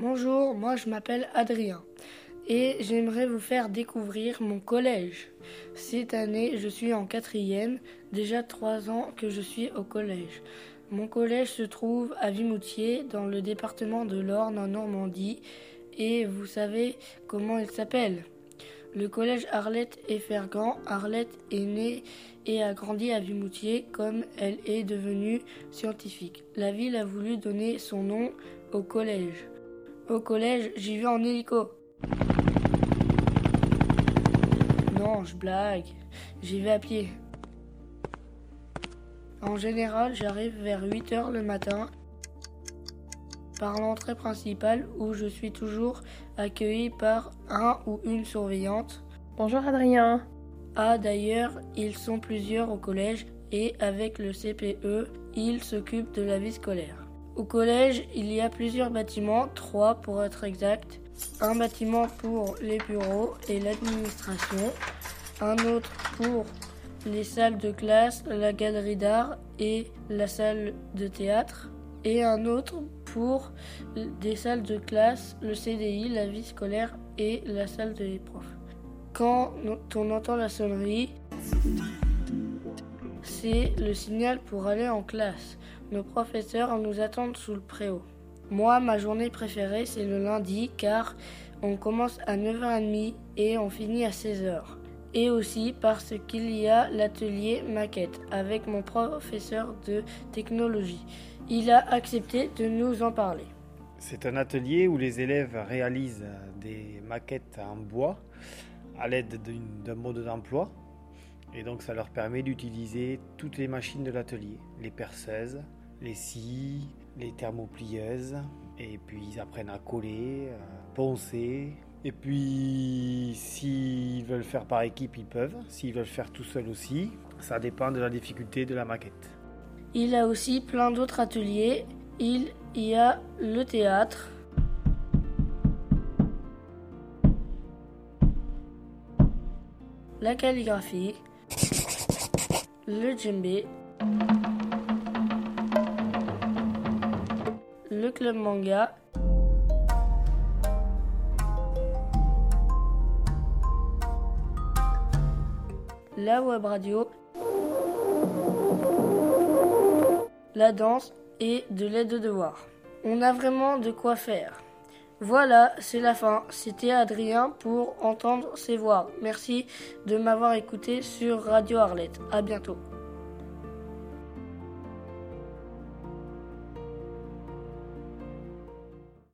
Bonjour, moi je m'appelle Adrien et j'aimerais vous faire découvrir mon collège. Cette année, je suis en quatrième, déjà trois ans que je suis au collège. Mon collège se trouve à Vimoutier, dans le département de l'Orne en Normandie, et vous savez comment il s'appelle Le collège Arlette et Fergant. Arlette est née et a grandi à Vimoutier comme elle est devenue scientifique. La ville a voulu donner son nom au collège. Au collège, j'y vais en hélico. Non, je blague. J'y vais à pied. En général, j'arrive vers 8 heures le matin par l'entrée principale où je suis toujours accueilli par un ou une surveillante. Bonjour Adrien. Ah d'ailleurs, ils sont plusieurs au collège et avec le CPE, ils s'occupent de la vie scolaire. Au collège, il y a plusieurs bâtiments, trois pour être exact. Un bâtiment pour les bureaux et l'administration, un autre pour les salles de classe, la galerie d'art et la salle de théâtre, et un autre pour des salles de classe, le CDI, la vie scolaire et la salle des profs. Quand on entend la sonnerie, c'est le signal pour aller en classe. Nos professeurs nous attendent sous le préau. Moi, ma journée préférée, c'est le lundi car on commence à 9h30 et on finit à 16h. Et aussi parce qu'il y a l'atelier maquette avec mon professeur de technologie. Il a accepté de nous en parler. C'est un atelier où les élèves réalisent des maquettes en bois à l'aide d'un mode d'emploi. Et donc ça leur permet d'utiliser toutes les machines de l'atelier, les perceuses, les scies, les thermoplieuses. Et puis ils apprennent à coller, à poncer. Et puis s'ils veulent faire par équipe, ils peuvent. S'ils veulent faire tout seul aussi, ça dépend de la difficulté de la maquette. Il a aussi plein d'autres ateliers. Il y a le théâtre, la calligraphie, le djembé, le club manga, la web radio, la danse et de l'aide de devoir. On a vraiment de quoi faire. Voilà, c'est la fin. C'était Adrien pour entendre ses voix. Merci de m'avoir écouté sur Radio Arlette. À bientôt.